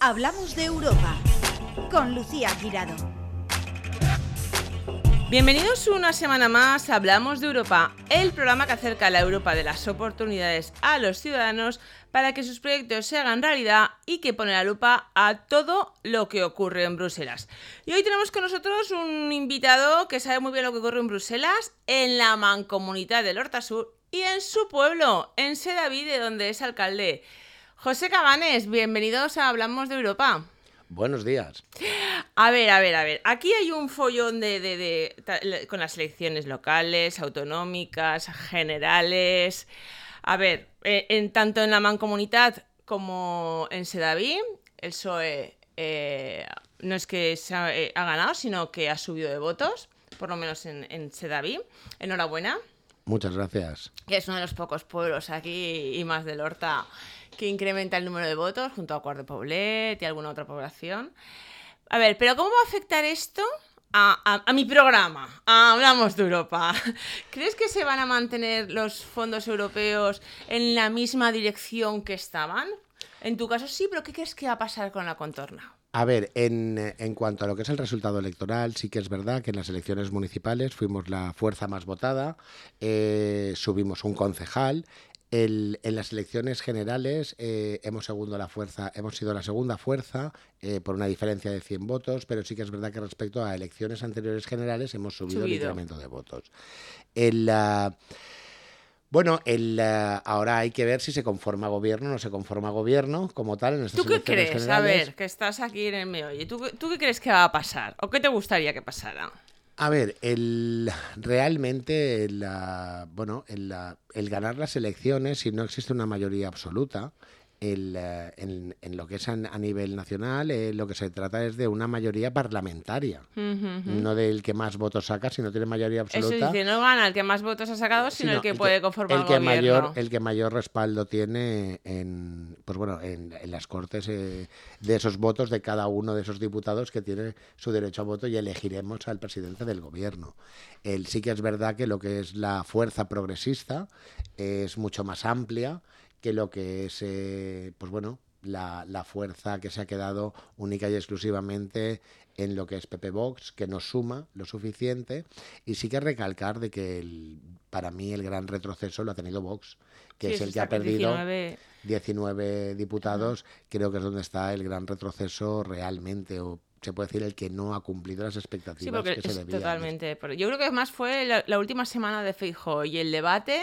Hablamos de Europa con Lucía Girado. Bienvenidos una semana más a Hablamos de Europa, el programa que acerca a la Europa de las oportunidades a los ciudadanos para que sus proyectos se hagan realidad y que pone la lupa a todo lo que ocurre en Bruselas. Y hoy tenemos con nosotros un invitado que sabe muy bien lo que ocurre en Bruselas, en la mancomunidad del Horta Sur y en su pueblo, en Sedaví, de donde es alcalde. José Cabanes, bienvenidos a Hablamos de Europa. Buenos días. A ver, a ver, a ver. Aquí hay un follón de, de- de- con las elecciones locales, autonómicas, generales. A ver, eh, en, tanto en la Mancomunidad como en Sedaví, el PSOE eh, no es que se ha, eh, ha ganado, sino que ha subido de votos, por lo menos en, en Sedaví. Enhorabuena Muchas gracias. que es uno de los pocos pueblos aquí y más del Horta que incrementa el número de votos junto a Cuart de Poblet y alguna otra población. A ver, pero ¿cómo va a afectar esto a, mi programa? Hablamos de Europa. ¿Crees que se van a mantener los fondos europeos en la misma dirección que estaban? En tu caso sí, pero ¿qué crees que va a pasar con la contorna? A ver, en, en cuanto a lo que es el resultado electoral, sí que es verdad que en las elecciones municipales fuimos la fuerza más votada, eh, subimos un concejal. El- en las elecciones generales eh, hemos, segundo la fuerza, hemos sido la segunda fuerza eh, por una diferencia de 100 votos, pero sí que es verdad que respecto a elecciones anteriores generales hemos subido, el incremento de votos. El, ah, bueno, el, ah, ahora hay que ver si se conforma gobierno o no se conforma gobierno como tal en estas ¿Tú qué elecciones crees? A ver, que estás aquí en el meollo. ¿Tú, ¿Tú qué crees que va a pasar? ¿O qué te gustaría que pasara? A ver, el, realmente bueno, el ganar las elecciones, si no existe una mayoría absoluta, el, ah, en, en lo que es a, a nivel nacional, eh, lo que se trata es de una mayoría parlamentaria, no del que más votos saca, si no tiene mayoría Eso absoluta. dice, no gana el que más votos ha sacado, sino, sino el que puede conformar el que gobierno. mayor el que mayor respaldo tiene en pues bueno en, en las cortes eh, de esos votos de cada uno de esos diputados que tiene su derecho a voto y elegiremos al presidente del gobierno el sí que es verdad que lo que es la fuerza progresista es mucho más amplia que lo que es eh, pues bueno la, la fuerza que se ha quedado única y exclusivamente en lo que es PP Vox, que no suma lo suficiente. Y sí que recalcar de que el- para mí el gran retroceso lo ha tenido Vox, que Sí, es el que ha perdido 19 19 diputados. Creo que es donde está el gran retroceso realmente, o se puede decir el que no ha cumplido las expectativas Sí, porque que se debían. totalmente. pero Yo creo que más fue la, la última semana de Feijóo y el debate.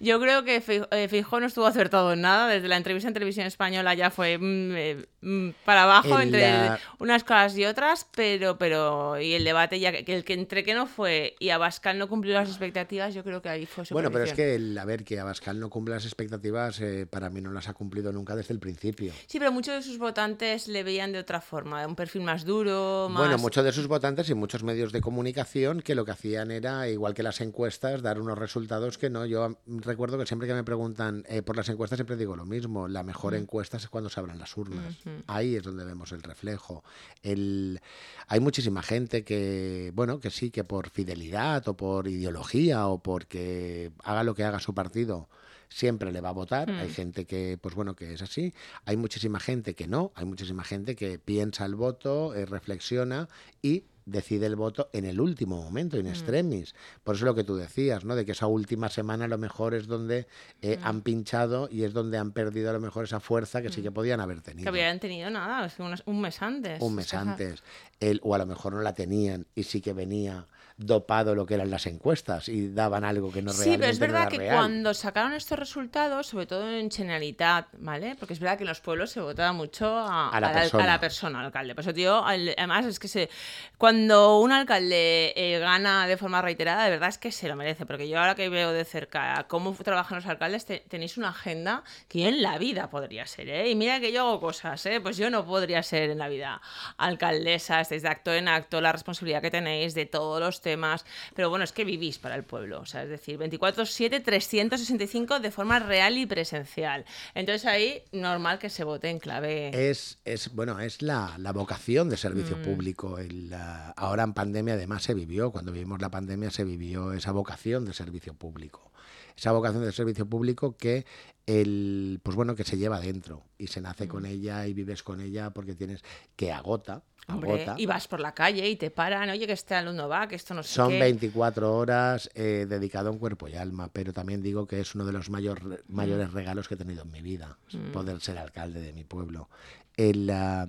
Yo creo que eh, Feijóo no estuvo acertado en nada. Desde la entrevista en televisión española ya fue mm, eh, mm, para abajo En entre la- unas cosas y otras, pero pero y el debate ya que, el que entre que no fue y Abascal no cumplió las expectativas, yo creo que ahí fue su Bueno, pero es que el, a ver, que Abascal no cumple las expectativas, eh, para mí no las ha cumplido nunca desde el principio. Sí, pero muchos de sus votantes le veían de otra forma, de un perfil más duro, más... Bueno, muchos de sus votantes y muchos medios de comunicación que lo que hacían era, igual que las encuestas, dar unos resultados que no. Yo recuerdo que siempre que me preguntan eh, por las encuestas siempre digo lo mismo. La mejor encuesta es cuando se abran las urnas. Ahí es donde vemos el reflejo. El... Hay muchísima gente que, bueno, que sí, que por fidelidad o por ideología o porque haga lo que haga su partido siempre le va a votar. Hay gente que, pues bueno, que es así. Hay muchísima gente que no. Hay muchísima gente que piensa el voto, eh, reflexiona y decide el voto en el último momento, in extremis. Por eso lo que tú decías, ¿no? De que esa última semana a lo mejor es donde eh, han pinchado y es donde han perdido a lo mejor esa fuerza que sí que podían haber Que tenido. habían tenido nada, es que un mes antes. Un mes Es que- antes. El, o a lo mejor no la tenían y sí que venía dopado lo que eran las encuestas y daban algo que no Sí, realmente pero es no verdad era que real. cuando sacaron estos resultados, sobre todo en Generalitat, ¿vale? Porque es verdad que en los pueblos se votaba mucho a, A la al- persona. a la persona, al alcalde. Por eso, tío, además es que se, cuando un alcalde eh, gana de forma reiterada, de verdad es que se lo merece. Porque yo ahora que veo de cerca cómo trabajan los alcaldes, te- tenéis una agenda que yo en la vida podría ser, ¿eh? Y mira que yo hago cosas, ¿eh? Pues yo no podría ser en la vida alcaldesa, estáis de acto en acto, la responsabilidad que tenéis de todos los temas. Pero bueno, es que vivís para el pueblo, o sea, es decir, 24-7, 365 de forma real y presencial. Entonces ahí, normal que se vote en clave. Es, es, bueno, es la, la vocación de Mm. servicio público. El, ah, ahora en pandemia además se vivió, cuando vivimos la pandemia se vivió esa vocación de servicio público. Esa vocación de servicio público que el pues bueno que se lleva dentro y se nace Mm. con ella y vives con ella porque tienes que agota, Hombre, agota. y vas por la calle y te paran, oye, que este alumno va, que esto no sé Son qué. 24 horas eh, dedicado en cuerpo y alma, pero también digo que es uno de los mayor- Mm. mayores regalos que he tenido en mi vida, poder ser alcalde de mi pueblo. El, ah,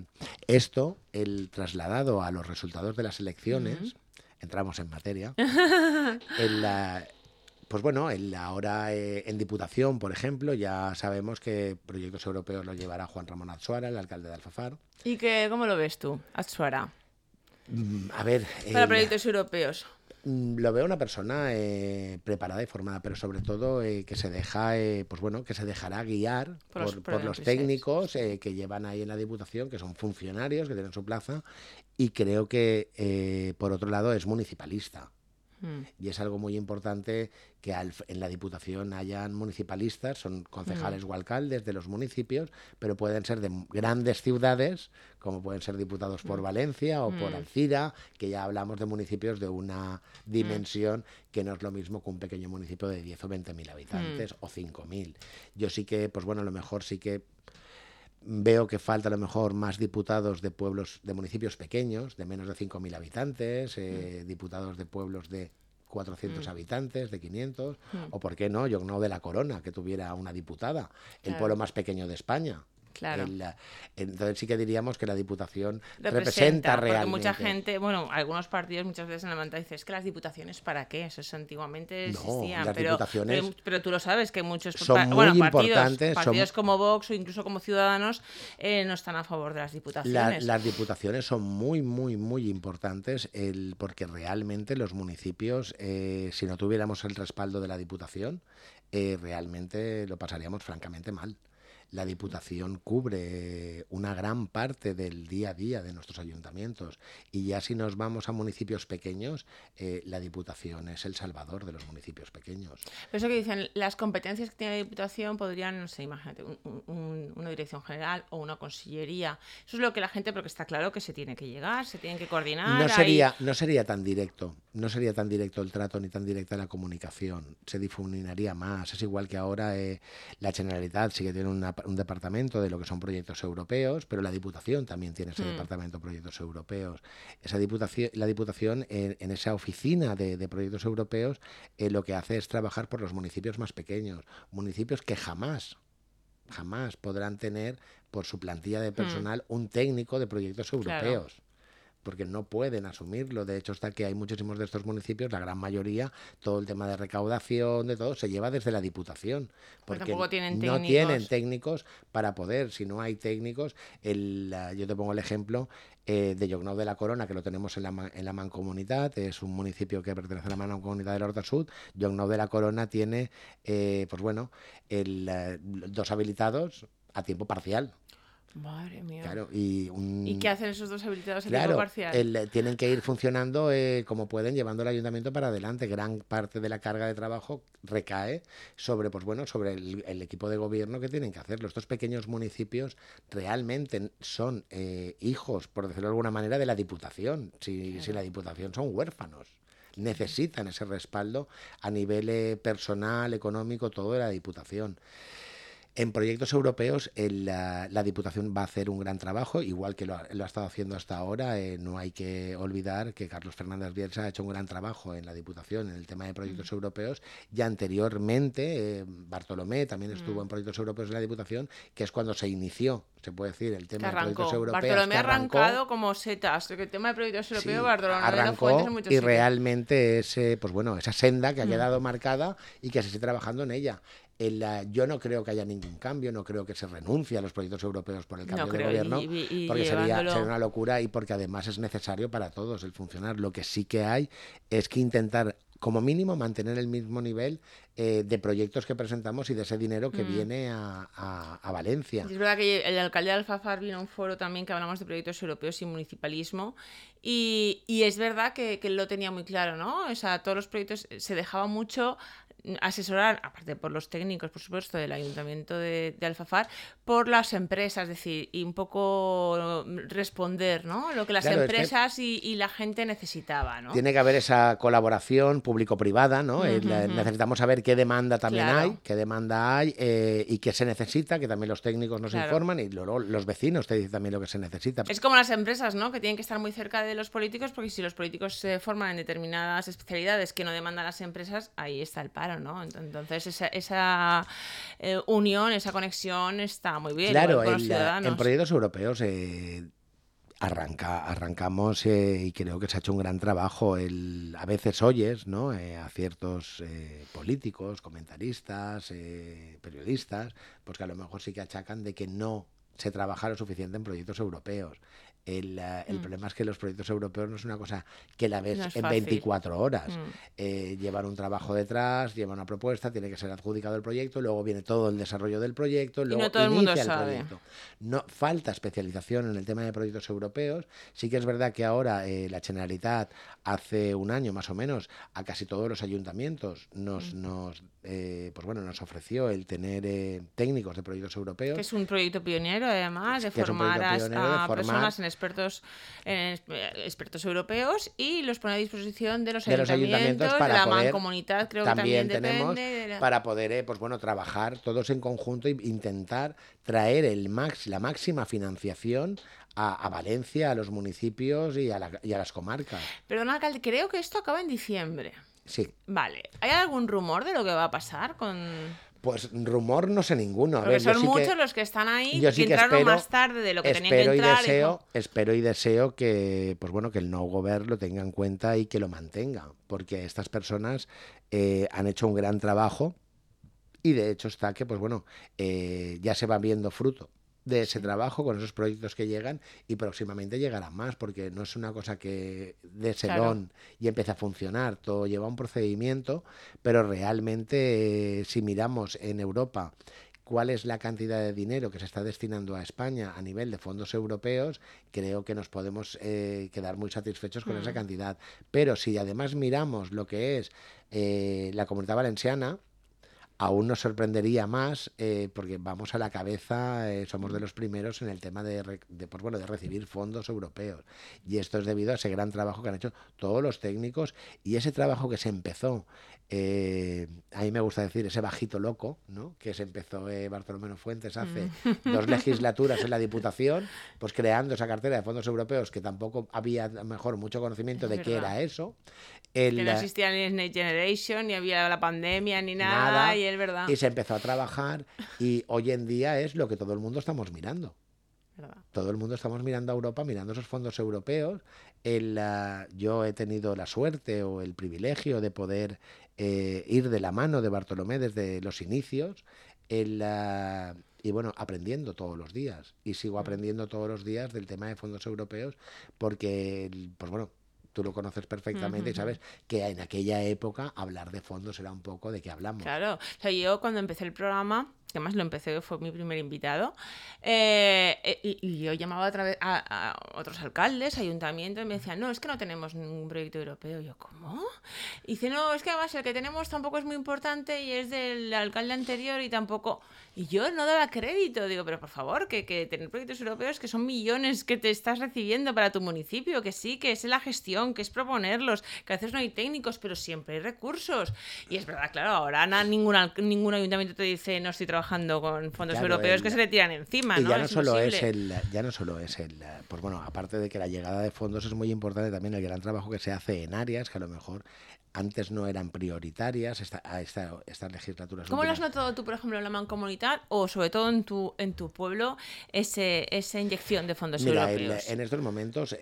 esto, el trasladado a los resultados de las elecciones, entramos en materia, el, ah, pues bueno, el, ahora eh, en Diputación, por ejemplo, ya sabemos que proyectos europeos lo llevará Juan Ramón Azuara, el alcalde de Alfafar. ¿Y que, cómo lo ves tú, Atsuara? Mm, A ver, Para el- proyectos europeos. Mm, Lo veo una persona eh, preparada y formada, pero sobre todo eh, que se deja, eh, pues bueno, que se dejará guiar Por por, los- por por los técnicos eh, que llevan ahí en la Diputación, que son funcionarios, que tienen su plaza, y creo que, eh, por otro lado, es municipalista. Mm. Y es algo muy importante que al- en la Diputación hayan municipalistas, son concejales o alcaldes de los municipios, pero pueden ser de grandes ciudades, como pueden ser diputados por Valencia o por Alcira, que ya hablamos de municipios de una dimensión que no es lo mismo que un pequeño municipio de 10 o 20 mil habitantes o 5 mil. Yo sí que, pues bueno, a lo mejor sí que Veo que falta a lo mejor más diputados de pueblos, de municipios pequeños, de menos de 5.000 habitantes, eh, diputados de pueblos de 400 habitantes, de 500, o por qué no, yo no de la Corona, que tuviera una diputada, el pueblo más pequeño de España. Claro. Entonces sí que diríamos que la Diputación representa, realmente. mucha gente, bueno, algunos partidos muchas veces en la manta dicen, es que las diputaciones para qué, eso es antiguamente No, existían, las pero, diputaciones pero, pero tú lo sabes que muchos son muy bueno, partidos, son- como Vox o incluso como Ciudadanos eh, no están a favor de las La- diputaciones. las diputaciones son muy, muy, muy importantes el, porque realmente los municipios, eh, si no tuviéramos el respaldo de la Diputación, eh, realmente lo pasaríamos francamente mal. La Diputación cubre una gran parte del día a día de nuestros ayuntamientos y ya si nos vamos a municipios pequeños, eh, la Diputación es el salvador de los municipios pequeños. Pero eso que dicen, las competencias que tiene la Diputación podrían, no sé, imagínate, un- un- un- una dirección general o una consellería. Eso es lo que la gente, porque está claro que se tiene que llegar, se tienen que coordinar. No hay- sería, no sería tan directo, no sería tan directo el trato ni tan directa la comunicación, se difuminaría más. Es igual que ahora eh, la Generalitat sí que tiene una- un departamento de lo que son proyectos europeos, pero la Diputación también tiene ese departamento de proyectos europeos. Esa diputación, la Diputación en, en esa oficina de, de proyectos europeos eh, lo que hace es trabajar por los municipios más pequeños, municipios que jamás jamás podrán tener por su plantilla de personal un técnico de proyectos. Claro. Porque no pueden asumirlo. De hecho, está que hay muchísimos de estos municipios, la gran mayoría, todo el tema de recaudación, de todo, se lleva desde la Diputación. Porque tampoco tienen no técnicos. tienen técnicos para poder. Si no hay técnicos, el, yo te pongo el ejemplo eh, de Llocnou de la Corona, que lo tenemos en la, en la Mancomunitat, es un municipio que pertenece a la Mancomunitat del Horta Sud. Llocnou de la Corona tiene, eh, pues bueno, el, eh, dos habilitados a tiempo parcial. Madre mía. Claro, y, un, ¿Y qué hacen esos dos habilitados Claro, tiempo parcial? el- eh, tienen que ir funcionando eh, como pueden, llevando el ayuntamiento para adelante. Gran parte de la carga de trabajo recae sobre, pues bueno, sobre el, el equipo de gobierno que tienen que hacerlo. Estos pequeños municipios realmente son eh, hijos, por decirlo de alguna manera, de la diputación. Si, si la diputación son huérfanos. Necesitan ese respaldo a nivel eh, personal, económico, todo de la diputación. En proyectos europeos, el, la, la Diputación va a hacer un gran trabajo, igual que lo ha, lo ha estado haciendo hasta ahora. eh, no hay que olvidar que Carlos Fernández Bielsa ha hecho un gran trabajo en la Diputación en el tema de proyectos europeos. Ya anteriormente, eh, Bartolomé también estuvo en proyectos europeos en la Diputación, que es cuando se inició, se puede decir, el tema de proyectos europeos. Bartolomé ha arrancado como setas. El tema de proyectos Sí, europeos, Bartolomé arrancó en y sitios. realmente es eh, pues bueno esa senda que ha Mm. quedado marcada y que se sigue trabajando en ella. En la- yo no creo que haya ningún cambio, no creo que se renuncie a los proyectos europeos por el No cambio de creo, gobierno, y- y porque sería, una locura y porque además es necesario para todos el funcionar. Lo que sí que hay es que intentar como mínimo mantener el mismo nivel eh, de proyectos que presentamos y de ese dinero que Mm. viene a, a- a Valencia. Es verdad que el alcalde de Alfafar vino a un foro también que hablamos de proyectos europeos y municipalismo. Y, y es verdad que, que lo tenía muy claro, ¿no? O sea, todos los proyectos se dejaba mucho asesorar, aparte por los técnicos, por supuesto, del Ayuntamiento de, Alfafar, por las empresas, es decir, y un poco responder, ¿no? Lo que las empresas y, la gente necesitaba, ¿no? Tiene que haber esa colaboración público-privada, ¿no? Necesitamos saber qué demanda también hay, qué demanda hay eh, y qué se necesita, que también los técnicos nos informan y los vecinos te dicen también lo que se necesita. Es como las empresas, ¿no? Que tienen que estar muy cerca de los políticos porque si los políticos se forman en determinadas especialidades que no demandan las empresas, ahí está el paro, ¿no? Entonces esa, esa eh, unión, esa conexión está muy bien. Claro, en proyectos europeos eh, arranca, arrancamos eh, y creo que se ha hecho un gran trabajo. El, a veces oyes ¿no? a ciertos políticos, comentaristas, periodistas, pues que a lo mejor sí que achacan de que no se trabaja lo suficiente en proyectos europeos. El, eh, el mm. problema es que los proyectos europeos no es una cosa que la ves en 24 horas. Mm. Eh, llevan un trabajo detrás, llevan una propuesta, tiene que ser adjudicado el proyecto, luego viene todo el desarrollo del proyecto, luego no todo el, mundo el proyecto. No, falta especialización en el tema de proyectos europeos. Sí que es verdad que ahora eh, la Generalitat hace un año más o menos a casi todos los ayuntamientos nos, mm. nos pues bueno, nos ofreció el tener técnicos de proyectos europeos. Que es un proyecto pionero además de formar a, personas en expertos, expertos europeos y los pone a disposición de los, ayuntamientos, para de la mancomunidad, creo también que también tenemos para poder eh, pues bueno trabajar todos en conjunto e intentar traer el max, la máxima financiación a, Valencia, a los municipios y a, y a las comarcas. Perdón, alcalde, creo que esto acaba en diciembre. Sí. Vale. ¿Hay algún rumor de lo que va a pasar con...? Pues rumor no sé ninguno. Porque son muchos los que están ahí yo sí que entraron más tarde de lo que tenían que entrar. Y deseo, Espero y deseo que, pues bueno, que el no gobierno lo tenga en cuenta y que lo mantenga, porque estas personas eh, han hecho un gran trabajo y de hecho está que, pues bueno, eh, ya se va viendo fruto de ese trabajo, con esos proyectos que llegan y próximamente llegarán más, porque no es una cosa que de selón y empieza a funcionar, todo lleva un procedimiento, pero realmente eh, si miramos en Europa cuál es la cantidad de dinero que se está destinando a España a nivel de fondos europeos, creo que nos podemos eh, quedar muy satisfechos con esa mm. cantidad. Pero si además miramos lo que es eh, la comunidad valenciana, aún nos sorprendería más eh, porque vamos a la cabeza, eh, somos de los primeros en el tema de, pues bueno, de recibir fondos europeos. Y esto es debido a ese gran trabajo que han hecho todos los técnicos y ese trabajo que se empezó eh, a mí me gusta decir ese bajito loco, ¿no? que se empezó eh, Bartolomé Fuentes hace mm. dos legislaturas en la Diputación, pues creando esa cartera de fondos europeos que tampoco había mejor mucho conocimiento de qué era eso. que no existía ni Next Generation, ni había la pandemia, ni nada, y es verdad. Y se empezó a trabajar y hoy en día es lo que todo el mundo estamos mirando. Todo el mundo estamos mirando a Europa, mirando esos fondos europeos. El, yo he tenido la suerte o el privilegio de poder eh, ir de la mano de Bartolomé desde los inicios. El, y bueno, aprendiendo todos los días. Y sigo mm. aprendiendo todos los días del tema de fondos europeos porque, pues bueno, tú lo conoces perfectamente y sabes que en aquella época hablar de fondos era un poco de qué hablamos. Claro, o sea, yo cuando empecé el programa que más lo empecé, fue mi primer invitado, eh, eh, y, yo llamaba otra vez a, otros alcaldes, ayuntamientos, y me decían, no, es que no tenemos ningún proyecto europeo. Y yo, ¿cómo? Y dice, no, es que además el que tenemos tampoco es muy importante y es del alcalde anterior y tampoco... Y yo no daba crédito, digo, pero por favor, que, que tener proyectos europeos que son millones que te estás recibiendo para tu municipio, que sí, que es la gestión, que es proponerlos, que a veces no hay técnicos, pero siempre hay recursos. Y es verdad, claro, ahora ningún, ningún ayuntamiento te dice, no estoy trabajando trabajando con fondos europeos que se le tiran encima. Y ¿no? ya no, solo es el, ya no solo es el, pues bueno, aparte de que la llegada de fondos es muy importante también el gran trabajo que se hace en áreas que a lo mejor antes no eran prioritarias esta, a esta, estas legislaturas. ¿Cómo lo has notado tú, por ejemplo, en la mancomunidad o sobre todo en tu, en tu pueblo ese, esa inyección de fondos europeos? en estos momentos,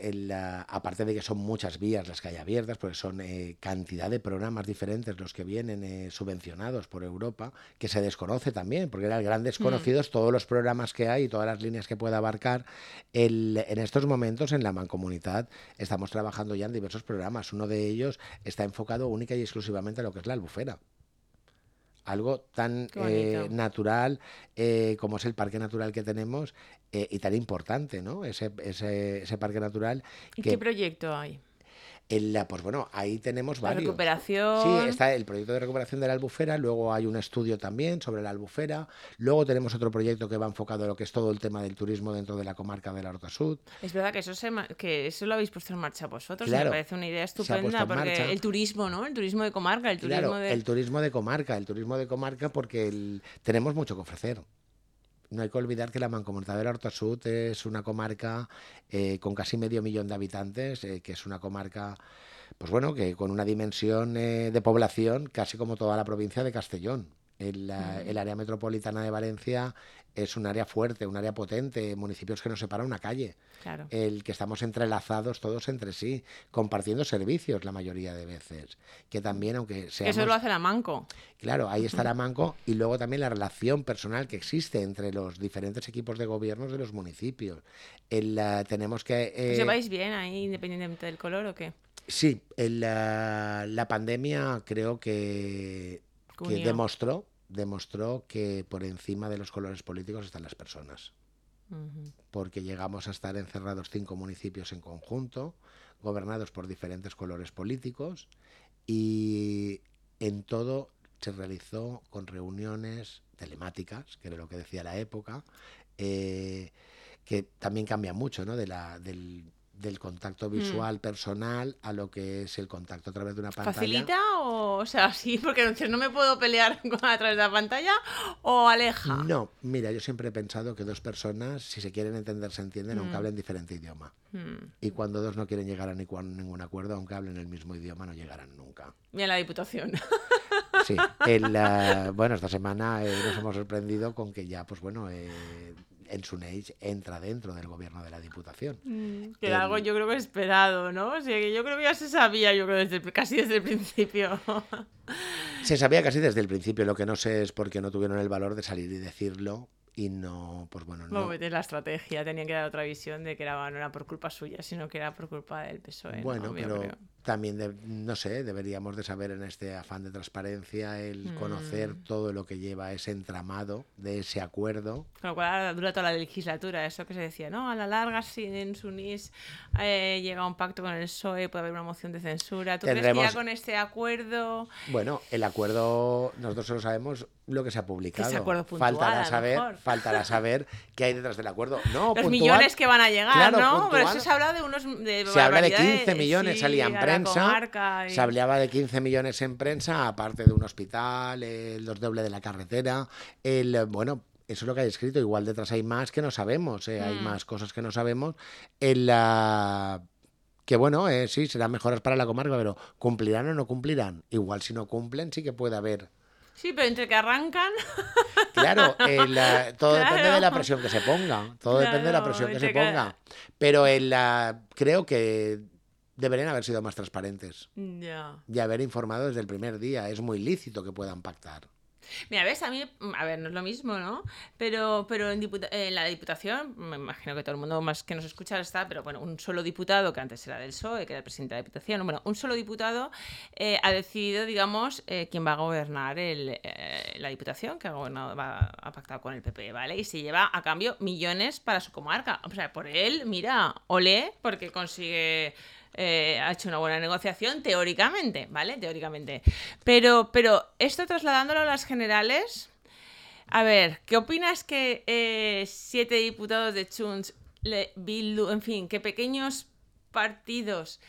aparte de que son muchas vías las que hay abiertas, porque son eh, cantidad de programas diferentes los que vienen eh, subvencionados por Europa, que se desconoce también, porque eran grandes conocidos mm. todos los programas que hay y todas las líneas que pueda abarcar. El, en estos momentos, en la mancomunidad, estamos trabajando ya en diversos programas. Uno de ellos está enfocado única y exclusivamente a lo que es la albufera algo tan eh, natural eh, como es el parque natural que tenemos eh, y tan importante, ¿no? Ese, ese, ese parque natural. ¿Y qué proyecto hay? El, la- pues bueno, ahí tenemos La varios. recuperación. Sí, está el proyecto de recuperación de la albufera, luego hay un estudio también sobre la albufera, luego tenemos otro proyecto que va enfocado a lo que es todo el tema del turismo dentro de la comarca de la Horta Sud. Es verdad que eso, se que eso lo habéis puesto en marcha vosotros. Claro, me parece una idea estupenda en porque marcha. el turismo, ¿no? El turismo de comarca, el turismo Claro, de... el turismo de comarca, el turismo de comarca porque el- tenemos mucho que ofrecer. No hay que olvidar que la Mancomunidad de la Horta Sud es una comarca eh, con casi medio millón de habitantes, eh, que es una comarca, pues bueno, que con una dimensión eh, de población casi como toda la provincia de Castellón. El área metropolitana de Valencia es un área fuerte, un área potente, municipios que nos separa una calle Claro. el que estamos entrelazados todos entre sí, compartiendo servicios la mayoría de veces. Que también, aunque Que seamos... eso lo hace la Manco. Claro, ahí estará Manco y luego también la relación personal que existe entre los diferentes equipos de gobiernos de los municipios. El, ah, tenemos que... ¿Os eh, lleváis bien ahí, independientemente del color o qué? Sí, el, la, la pandemia creo que, demostró, demostró que por encima de los colores políticos están las personas. Porque llegamos a estar encerrados cinco municipios en conjunto, gobernados por diferentes colores políticos, y en todo se realizó con reuniones telemáticas, que era lo que decía la época, eh, que también cambia mucho ¿no? de la, del, del contacto visual personal a lo que es el contacto a través de una pantalla. ¿Facilita o, o sea, sí? Porque dices, no me puedo pelear a través de la pantalla o aleja. No, mira, yo siempre he pensado que dos personas, si se quieren entender, se entienden, aunque Mm. hablen diferente idioma. Mm. Y cuando dos no quieren llegar a ni- ningún acuerdo, aunque hablen el mismo idioma, no llegarán nunca. Mira la diputación. Sí, el, bueno, esta semana eh, nos hemos sorprendido con que ya, pues bueno, eh, en Sunage entra dentro del gobierno de la Diputación. que era algo El- yo creo que esperado, ¿no? O sea, que yo creo que ya se sabía, yo creo, desde el- casi desde el principio. Se sabía casi desde el principio, lo que no sé es por qué no tuvieron el valor de salir y decirlo y no, pues bueno, no. No, de la estrategia, tenían que dar otra visión de que era, no era por culpa suya, sino que era por culpa del PSOE. ¿no? Bueno, Yo pero. También, de- no sé, deberíamos de saber en este afán de transparencia el conocer Mm. todo lo que lleva ese entramado de ese acuerdo. Con lo cual dura toda la legislatura, eso que se decía, ¿no? A la larga, si en Sunís eh, llega un pacto con el PSOE, puede haber una moción de censura. ¿Tú crees que Tendremos- ya con este acuerdo... Bueno, el acuerdo, nosotros solo sabemos lo que se ha publicado. acuerdo puntual, faltará saber, mejor. faltará saber qué hay detrás del acuerdo. No, Los puntual, millones que van a llegar, Claro, ¿no? Pero eso se habla de unos... De Se habla de barbaridades, 15 millones, sí, salía en a la prensa. comarca y- Se hablaba de 15 millones en prensa, aparte de un hospital, el los doble de la carretera. El, bueno, eso es lo que hay escrito. Igual detrás hay más que no sabemos, eh, hay Mm. más cosas que no sabemos. El, la que bueno, eh, sí, serán mejoras para la comarca, pero ¿cumplirán o no cumplirán? Igual si no cumplen, sí que puede haber Sí, pero entre que arrancan... Claro, el, eh, todo depende de la presión que se ponga. Todo depende de la presión que se ponga. Pero el, la- creo que deberían haber sido más transparentes Ya. y haber informado desde el primer día. Es muy lícito que puedan pactar. Mira, ves, a mí, a ver, no es lo mismo, ¿no? Pero, pero en, diputa- en la diputación, me imagino que todo el mundo más que nos escucha está, pero bueno, un solo diputado, que antes era del PSOE, que era el presidente de la diputación, bueno, un solo diputado eh, ha decidido, digamos, eh, quién va a gobernar el, eh, la diputación, que ha, gobernado, va a pactar con el PP, ¿vale? Y se lleva a cambio millones para su comarca. O sea, por él, mira, olé, porque consigue eh, ha hecho una buena negociación, teóricamente, ¿vale? Teóricamente. Pero, pero esto trasladándolo a las generales, a ver, ¿qué opinas que eh, siete diputados de Bildu, en fin, que pequeños partidos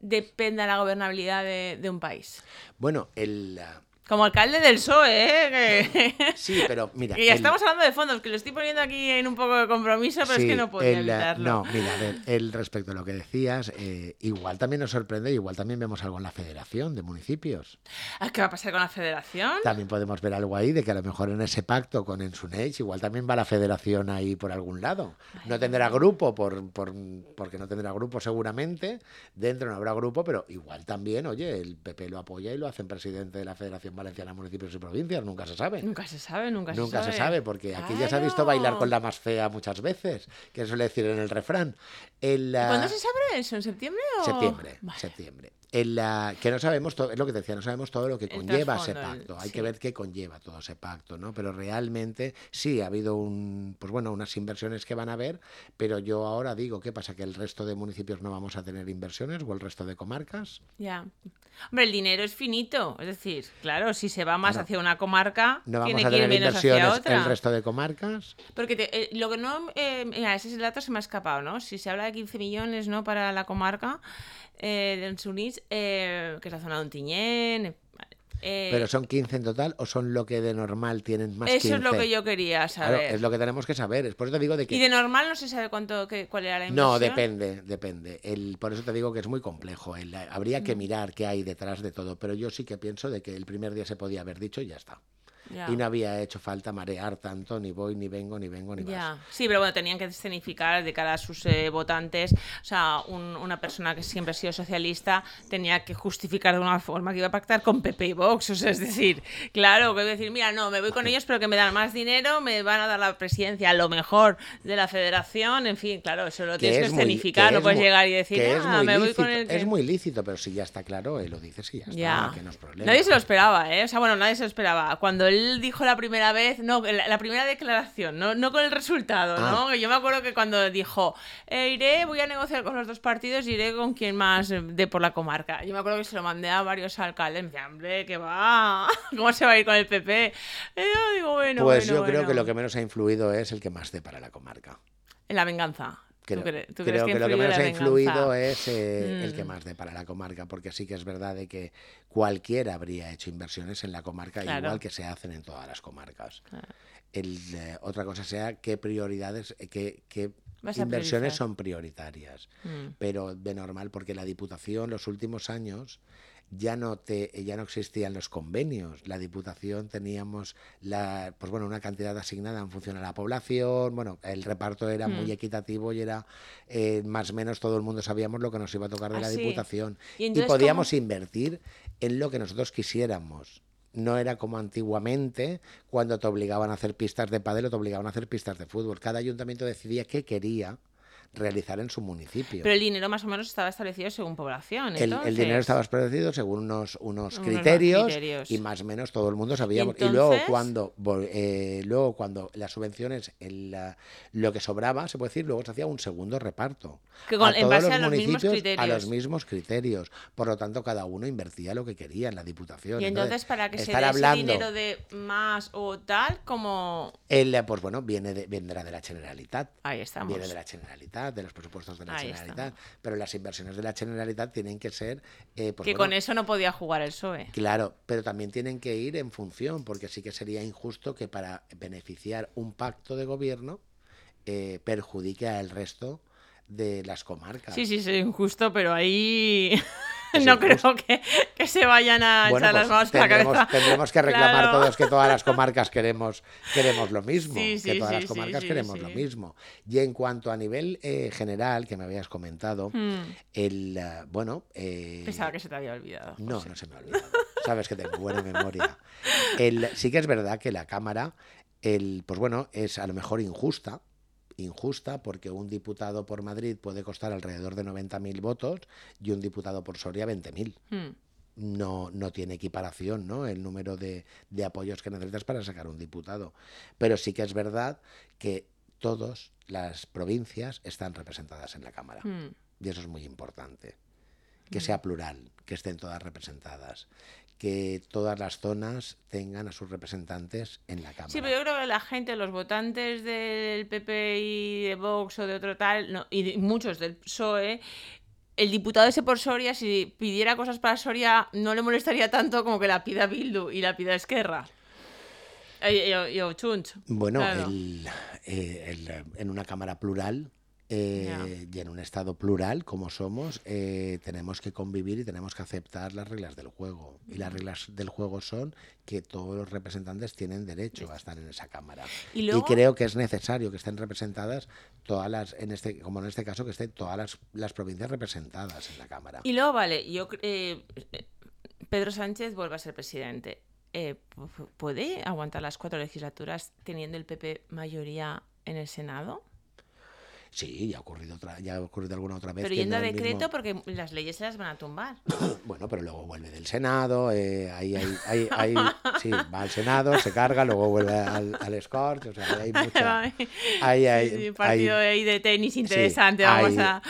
dependa la gobernabilidad de un país? Bueno, el... Como alcalde del PSOE, ¿eh? Que, Sí, pero mira... que ya el- estamos hablando de fondos, que lo estoy poniendo aquí en un poco de compromiso, pero es que no podía el, ah, evitarlo. No, mira, a ver, el respecto a lo que decías, eh, igual también nos sorprende, igual también vemos algo en la Federación de Municipios. Ah, ¿Qué va a pasar con la federación? También podemos ver algo ahí de que a lo mejor en ese pacto con Ensunage igual también va la federación ahí por algún lado. No tendrá grupo por, por- porque no tendrá grupo seguramente, dentro no habrá grupo, pero igual también, oye, el PP lo apoya y lo hacen presidente de la Federación Valenciana de Municipios y Provincias, nunca se sabe. Nunca se sabe, nunca, Nunca se se sabe. sabe, porque aquí ya se ha visto bailar con la más fea muchas veces, que suele decir en el refrán. El, ah, ¿Cuándo se sabe eso? ¿En septiembre o...? Septiembre, Vale. septiembre. En la, que no sabemos todo, es lo que te decía, no sabemos todo lo que conlleva ese el- pacto. Hay sí. que ver qué conlleva todo ese pacto, ¿no? Pero realmente sí ha habido un, pues bueno, unas inversiones que van a haber, pero yo ahora digo, ¿qué pasa? ¿Que el resto de municipios no vamos a tener inversiones o el resto de comarcas? Ya. Hombre, el dinero es finito. Es decir, claro, si se va más No. hacia una comarca, No vamos tiene a que ir tener menos hacia inversiones otra. el resto de comarcas. Porque te- eh, lo que no. eh, mira, ese dato se me ha escapado, ¿no? Si se habla de 15 millones, ¿no? Para la comarca eh, Sunís, eh, que es la zona de Ontinyent. eh, Pero son 15 en total o son lo que de normal tienen más eso 15. es lo que yo quería Claro, saber. es lo que tenemos que saber. Es por eso te digo de que Y de normal no se sabe cuánto, qué- cuál era la inversión. No, depende, depende. El, por eso te digo que es muy complejo. El- habría Mm. que mirar qué hay detrás de todo, pero yo sí que pienso de que el primer día se podía haber dicho y ya está. Y no había hecho falta marear tanto, ni voy, ni vengo, ni vengo, ni vas. Ya, sí, pero bueno, tenían que escenificar de cara a sus eh, votantes. O sea, un- una persona que siempre ha sido socialista tenía que justificar de una forma que iba a pactar con PP y Vox. O sea, es decir, claro, que iba a decir, mira, no, me voy con ellos, pero que me dan más dinero, me van a dar la presidencia, a lo mejor de la federación. En fin, claro, eso lo tienes que es escenificar. no es puedes muy- llegar y decir, ah, me voy con el. que-". Es muy lícito, pero si ya está claro, eh, lo dices y ya está, que no es problema. Nadie se lo esperaba, ¿eh? O sea, bueno, nadie se lo esperaba. Cuando él dijo la primera vez, no, la, la primera declaración, no, no con el resultado, ¿no? Ah. Yo me acuerdo que cuando dijo, eh, iré, voy a negociar con los dos partidos, iré con quien más eh, dé por la comarca. Yo me acuerdo que se lo mandé a varios alcaldes. Me decían, hombre, ¿qué va? ¿Cómo se va a ir con el PP? Y yo digo, bueno, pues bueno, yo creo bueno". que lo que menos ha influido es el que más dé para la comarca. En la venganza. ¿Tú Creo, cre- tú crees creo que, lo que menos ha influido es eh, el que Mm. más dé para la comarca, porque sí que es verdad de que cualquiera habría hecho inversiones en la comarca Claro. igual que se hacen en todas las comarcas. El, eh, otra cosa sea qué prioridades, eh, qué, qué inversiones son prioritarias. Mm. Pero de normal, porque la Diputación los últimos años ya no te ya no existían los convenios. La Diputación teníamos la pues bueno, una cantidad asignada en función a la población, bueno, el reparto era muy Mm. equitativo y era eh, más o menos todo el mundo sabíamos lo que nos iba a tocar de Ah, la sí. Diputación Y podíamos ¿cómo? invertir en lo que nosotros quisiéramos. No era como antiguamente, cuando te obligaban a hacer pistas de pádel o te obligaban a hacer pistas de fútbol. Cada ayuntamiento decidía qué quería realizar en su municipio. Pero el dinero más o menos estaba establecido según población. El, el dinero estaba establecido según unos, unos Unos criterios, criterios. y más o menos todo el mundo sabíamos. Y, luego cuando eh, luego cuando las subvenciones, el, la- lo que sobraba, se puede decir, luego se hacía un segundo reparto. Que con- a en todos base los a los mismos criterios. A los mismos criterios. Por lo tanto, cada uno invertía lo que quería en la Diputación. Y entonces, para que se dé hablando, ese dinero de más o tal, como... el, pues bueno, viene de, vendrá de la Generalitat. Ahí estamos. Viene de la Generalitat, de los presupuestos de la Ahí Generalitat. Pero las inversiones de la Generalitat tienen que ser. eh, pues que bueno, con eso no podía jugar el PSOE. Claro, pero también tienen que ir en función, porque sí que sería injusto que para beneficiar un pacto de gobierno eh, perjudique al resto de las comarcas. Sí, sí, es injusto, pero ahí no injusto. creo que, que se vayan a Bueno, echar las pues manos a la tendremos, cabeza. tendremos que reclamar Claro. todos que todas las comarcas queremos, queremos lo mismo. Sí, que todas sí, las comarcas queremos lo mismo. Y en cuanto a nivel eh, general, que me habías comentado, Hmm, el eh, bueno. eh, Pensaba que se te había olvidado. No, José. no se me ha olvidado. Sabes que tengo buena memoria. El, sí que es verdad que la Cámara, el, pues bueno, es a lo mejor injusta, injusta porque un diputado por Madrid puede costar alrededor de 90.000 votos y un diputado por Soria 20.000. Hmm. No, no tiene equiparación ¿no? el número de, de apoyos que necesitas para sacar un diputado. Pero sí que es verdad que todas las provincias están representadas en la Cámara. Hmm. Y eso es muy importante. Que sea plural, que estén todas representadas, que todas las zonas tengan a sus representantes en la Cámara. Sí, pero yo creo que la gente, los votantes del PP y de Vox o de otro tal, no, y de- muchos del PSOE, el diputado ese por Soria, si pidiera cosas para Soria, no le molestaría tanto como que la pida Bildu y la pida Esquerra. Eh, Yo, yo, Chunch. Bueno, Claro. el- eh, el, en una Cámara plural eh, y en un Estado plural como somos, eh, tenemos que convivir y tenemos que aceptar las reglas del juego. Y las reglas del juego son que todos los representantes tienen derecho a estar en esa Cámara. Y luego- creo que es necesario que estén representadas todas las, en este, como en este caso, que estén todas las, las provincias representadas en la Cámara. Y luego, vale, yo eh, eh, Pedro Sánchez vuelve a ser presidente. Eh, pu- pu- ¿Puede aguantar las cuatro legislaturas teniendo el PP mayoría en el Senado? Sí, ya ha ocurrido otra, ya ha ocurrido alguna otra vez. Pero que yendo a no el decreto mismo- porque las leyes se las van a tumbar. Bueno, pero luego vuelve del Senado, eh, ahí, ahí, ahí, ahí- sí, va al Senado, se carga, luego vuelve al, al Scorch, o sea, hay mucha... Ay, Hay, sí, partido ahí de tenis sí, interesante, vamos a...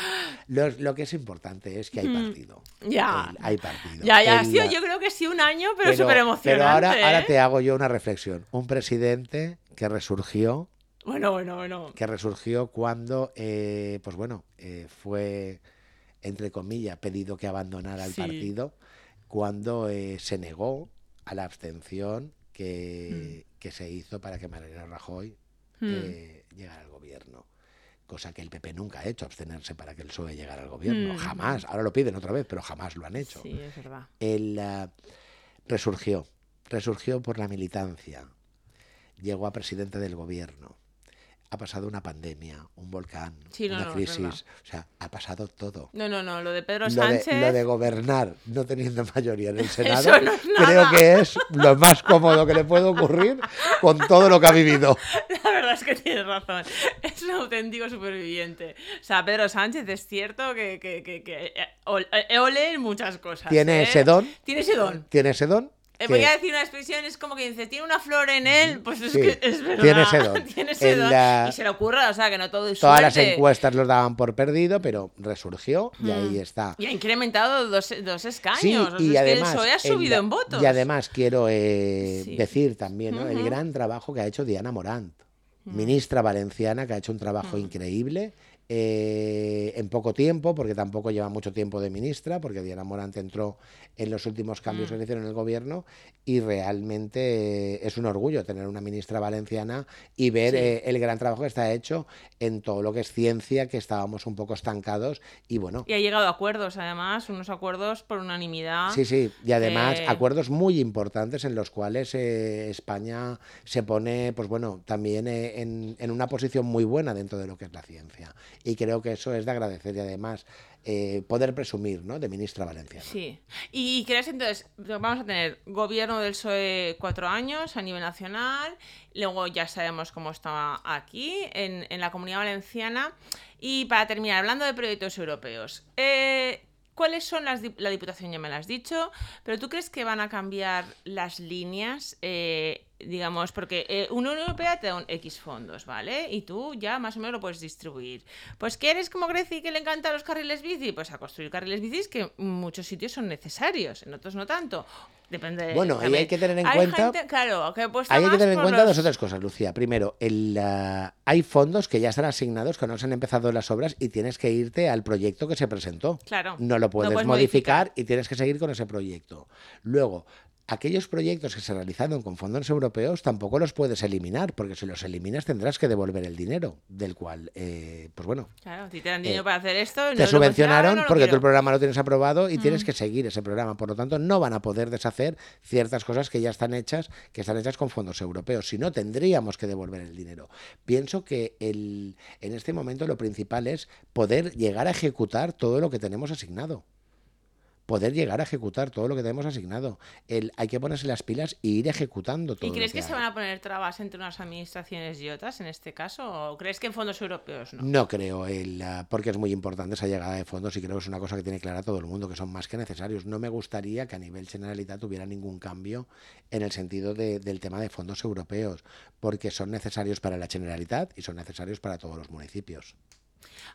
Lo, lo que es importante es que hay partido. Ya. El- hay partido. Ya, ya, El- sí, yo creo que sí, un año, pero, súper pero emocionante. ahora, ahora ¿eh? te hago yo una reflexión. Un presidente que resurgió, Bueno, bueno, bueno. que resurgió cuando, eh, pues bueno, eh, fue, entre comillas, pedido que abandonara el Sí. partido, cuando eh, se negó a la abstención que, Mm. que se hizo para que Mariano Rajoy Hmm. eh, llegara al gobierno. Cosa que el PP nunca ha hecho, abstenerse para que el PSOE llegara al gobierno. Mm. Jamás. Ahora lo piden otra vez, pero jamás lo han hecho. Sí, es verdad. Él ah, resurgió, resurgió por la militancia, llegó a presidente del gobierno, ha pasado una pandemia, un volcán, Sí, no, una no, crisis, verdad. o sea, ha pasado todo. No, no, no, lo de Pedro Lo de, Sánchez... lo de gobernar no teniendo mayoría en el Senado, no creo que es lo más cómodo que le puede ocurrir con todo lo que ha vivido. La verdad es que tienes razón. Es un auténtico superviviente. O sea, Pedro Sánchez es cierto que, que, que, que eh, eh, ole en muchas cosas. Tiene ¿eh? ese don, Tiene ese don. tiene ese don. Eh, que- voy a decir una expresión, es como que dice, tiene una flor en él, pues es Sí, que es verdad. tiene ese don. Tiene ese En don. la- Y se le ocurra, o sea, que no todo es Todas las encuestas los daban por perdido, pero resurgió y ahí está. Y ha incrementado dos, dos escaños. Sí, o sea, y es además, que el PSOE ha en subido la- en votos. Y además quiero eh, Sí. decir también ¿no? el gran trabajo que ha hecho Diana Morant, ministra valenciana, que ha hecho un trabajo increíble. Eh, en poco tiempo, porque tampoco lleva mucho tiempo de ministra, porque Diana Morant entró en los últimos cambios que se hicieron en el gobierno y realmente eh, es un orgullo tener una ministra valenciana y ver Sí. eh, el gran trabajo que está hecho en todo lo que es ciencia, que estábamos un poco estancados y bueno, Y ha llegado a acuerdos, además, unos acuerdos por unanimidad. Sí, sí, y además acuerdos muy importantes en los cuales eh, España se pone, pues bueno, también en, en una posición muy buena dentro de lo que es la ciencia. Y creo que eso es de agradecer y además eh, poder presumir, ¿no? De ministra valenciana. Sí. ¿Y crees entonces, vamos a tener gobierno del PSOE cuatro años a nivel nacional, luego ya sabemos cómo está aquí, en, en la comunidad valenciana, y para terminar, hablando de proyectos europeos, eh, ¿cuáles son las, dip- la Diputación ya me lo has dicho, pero tú crees que van a cambiar las líneas? Eh, digamos, porque eh, Unión Europea te da un X fondos, ¿vale? Y tú ya más o menos lo puedes distribuir. Pues que eres como Grecia y que le encantan los carriles bici, pues a construir carriles bicis que en muchos sitios son necesarios, en otros no tanto. Depende de- Bueno, ahí hay que tener en Hay cuenta- gente, claro, que apuesta Ahí hay que tener en cuenta los- dos otras cosas, Lucía. Primero, el, ah, hay fondos que ya están asignados, que no se han empezado las obras y tienes que irte al proyecto que se presentó. Claro, No lo puedes, puedes modificar, modificar. y tienes que seguir con ese proyecto. Luego, aquellos proyectos que se realizaron con fondos europeos tampoco los puedes eliminar, porque si los eliminas tendrás que devolver el dinero, del cual, eh, pues bueno, Claro, si te dan dinero Eh, para hacer esto, te subvencionaron no porque tú el programa lo tienes aprobado y Mm. tienes que seguir ese programa. Por lo tanto, no van a poder deshacer ciertas cosas que ya están hechas, que están hechas con fondos europeos. Si no, tendríamos que devolver el dinero. Pienso que el, en este momento lo principal es poder llegar a ejecutar todo lo que tenemos asignado. Poder llegar a ejecutar todo lo que tenemos asignado. El, hay que ponerse las pilas y ir ejecutando todo. ¿Y crees lo que, se van a poner trabas entre unas administraciones y otras en este caso? ¿O crees que en fondos europeos no? No creo, el, ah, porque es muy importante esa llegada de fondos y creo que es una cosa que tiene clara todo el mundo, que son más que necesarios. No me gustaría que a nivel Generalitat hubiera ningún cambio en el sentido de- del tema de fondos europeos, porque son necesarios para la Generalitat y son necesarios para todos los municipios.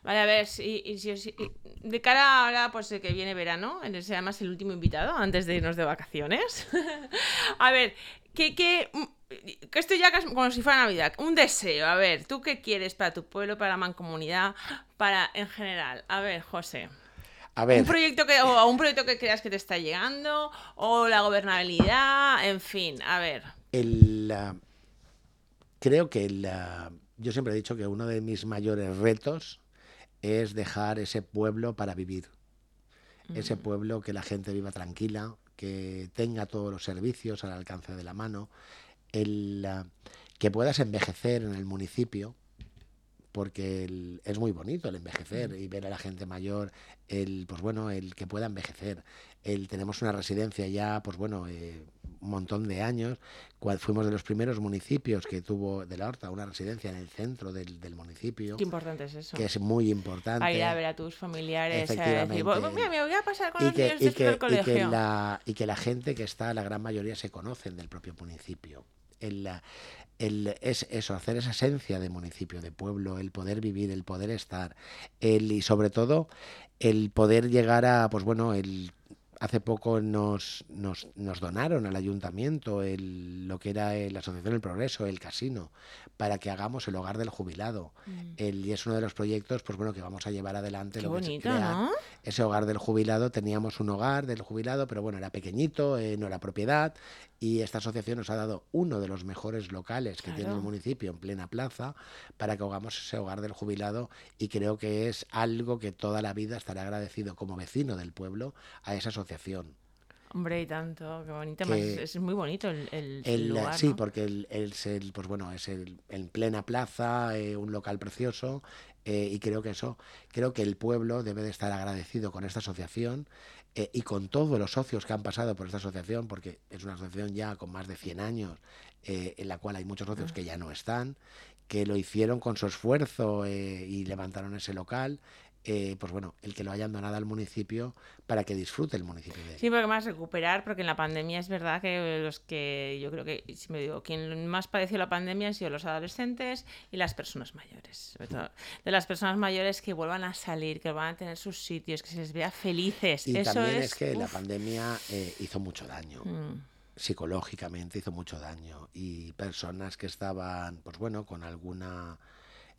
Vale, a ver, si, y si- si- de cara ahora, pues que viene verano, en ese además el último invitado, antes de irnos de vacaciones. a ver, que, que, mm, que esto ya como si fuera Navidad, un deseo, a ver, ¿tú qué quieres para tu pueblo, para la mancomunidad, para en general? A ver, José. A ver, Un proyecto que, o un proyecto que creas que te está llegando, o la gobernabilidad, en fin, a ver. el, ah, creo que el, ah, yo siempre he dicho que uno de mis mayores retos es dejar ese pueblo para vivir. Ese pueblo que la gente viva tranquila, que tenga todos los servicios al alcance de la mano, el, ah, que puedas envejecer en el municipio, porque el- es muy bonito el envejecer y ver a la gente mayor, el pues bueno, el que pueda envejecer. El, tenemos una residencia ya, pues bueno, eh, montón de años. Cual, fuimos de los primeros municipios que tuvo de la Horta una residencia en el centro del, del municipio. Qué importante es eso. Que es muy importante. A ir a ver a tus familiares. Efectivamente. A decir, mira, me voy a pasar con y los que, niños y de que- del y colegio. que la, y que la gente que está, la gran mayoría, se conocen del propio municipio. El, la- el- es eso, hacer esa esencia de municipio, de pueblo, el poder vivir, el poder estar, el, y sobre todo el poder llegar a, pues bueno, el hace poco nos, nos, nos donaron al ayuntamiento el, lo que era la Asociación del Progreso, el casino, para que hagamos el hogar del jubilado. Mm. El, y es uno de los proyectos, pues bueno, que vamos a llevar adelante. Qué lo que bonito, crear ¿no? ese hogar del jubilado, teníamos un hogar del jubilado, pero bueno, era pequeñito, eh, no era propiedad, y esta asociación nos ha dado uno de los mejores locales que tiene el municipio en plena plaza para que hagamos ese hogar del jubilado y creo que es algo que toda la vida estaré agradecido como vecino del pueblo a esa asociación. Hombre, y tanto, qué bonito. Que- es muy bonito el, el- el El, lugar, sí, ¿no? porque el, es el, pues bueno, es el, en plena plaza, eh, un local precioso, eh, y creo que eso, creo que el pueblo debe de estar agradecido con esta asociación eh, y con todos los socios que han pasado por esta asociación, porque es una asociación ya con más de 100 años, en la cual hay muchos socios que ya no están, que lo hicieron con su esfuerzo eh, y levantaron ese local. Eh, pues bueno, el que lo hayan donado al municipio para que disfrute el municipio de Sí, porque más recuperar, porque en la pandemia es verdad que los que yo creo que, si me digo, quien más padeció la pandemia han sido los adolescentes y las personas mayores. Sobre todo de las personas mayores que vuelvan a salir, que van a tener sus sitios, que se les vea felices. Y Eso también es, es, que la pandemia eh, hizo mucho daño. mm, psicológicamente hizo mucho daño y personas que estaban, pues bueno, con alguna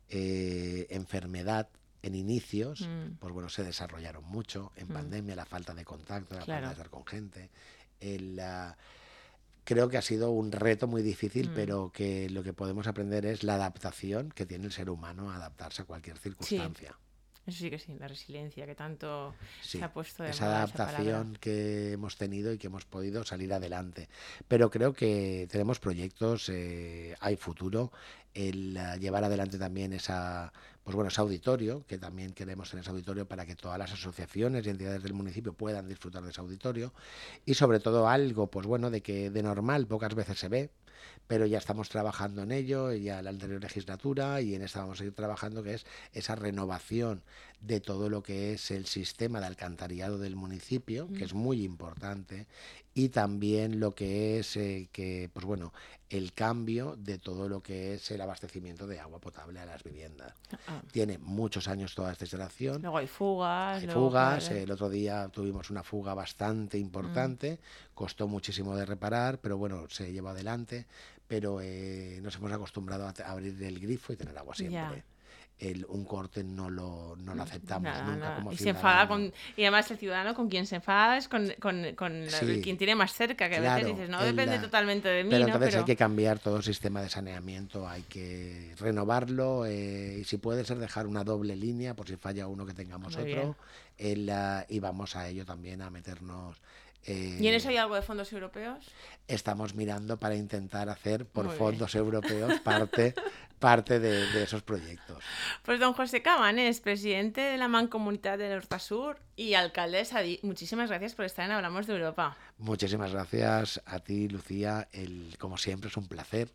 eh, enfermedad en inicios, Mm. pues bueno, se desarrollaron mucho en Mm. pandemia, la falta de contacto, la Claro. falta de estar con gente. el, ah, creo que ha sido un reto muy difícil, Mm. pero que lo que podemos aprender es la adaptación que tiene el ser humano a adaptarse a cualquier circunstancia. Eso sí que sí, la resiliencia que tanto Sí, se ha puesto de esa moda esa palabra. adaptación que hemos tenido y que hemos podido salir adelante. Pero creo que tenemos proyectos, eh, hay futuro, el eh, llevar adelante también esa, pues bueno, ese auditorio, que también queremos tener ese auditorio para que todas las asociaciones y entidades del municipio puedan disfrutar de ese auditorio. Y sobre todo algo, pues bueno, de que de normal pocas veces se ve, pero ya estamos trabajando en ello, ya la anterior legislatura y en esta vamos a ir trabajando, que es esa renovación de todo lo que es el sistema de alcantarillado del municipio, que es muy importante, y también lo que es eh, que, pues bueno, el cambio de todo lo que es el abastecimiento de agua potable a las viviendas. Ah, Tiene muchos años toda esta instalación. Luego hay fugas. Hay luego, fugas, el otro día tuvimos una fuga bastante importante, costó muchísimo de reparar, pero bueno, se lleva adelante, pero eh, nos hemos acostumbrado a, abrir el grifo y tener agua siempre. El, un corte no lo, no lo aceptamos nada, nunca nada. como y se enfada con y además el ciudadano con quien se enfada es con, con, con quien tiene más cerca que a Claro, veces dices no depende totalmente de mí Pero ¿no? entonces pero hay que cambiar todo el sistema de saneamiento, hay que renovarlo eh, y si puede ser dejar una doble línea por si falla uno que tengamos Muy otro. El, y vamos a ello también a meternos. eh, y en eso hay algo de fondos europeos estamos mirando para intentar hacer por Muy bien. fondos europeos parte, parte de, de esos proyectos. Pues don José Cabanes, presidente de la Mancomunidad del Hortasur y alcalde de Sadí, muchísimas gracias por estar en Hablamos de Europa. Muchísimas gracias a ti, Lucía. El, como siempre, es un placer.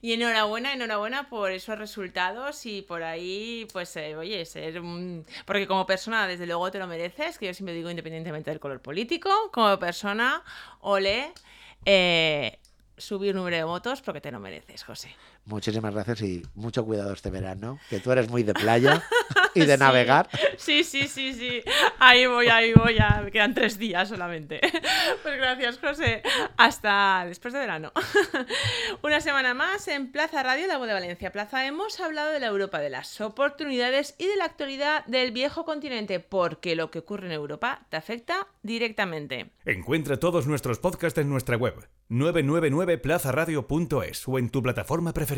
Y enhorabuena, enhorabuena por esos resultados y por ahí, pues, eh, oye, ser un... Porque como persona, desde luego, te lo mereces, que yo siempre digo independientemente del color político, como persona, ole, eh, subir número de votos porque te lo mereces, José. Muchísimas gracias y mucho cuidado este verano, que tú eres muy de playa y de Sí. navegar. Sí, sí, sí, sí. Ahí voy, ahí voy, ya me quedan tres días solamente. Pues gracias, José. Hasta después de verano. Una semana más en Plaza Radio La Voz de Valencia. Plaza hemos hablado de la Europa, de las oportunidades y de la actualidad del viejo continente, porque lo que ocurre en Europa te afecta directamente. Encuentra todos nuestros podcasts en nuestra web 999plazaradio.es o en tu plataforma preferida.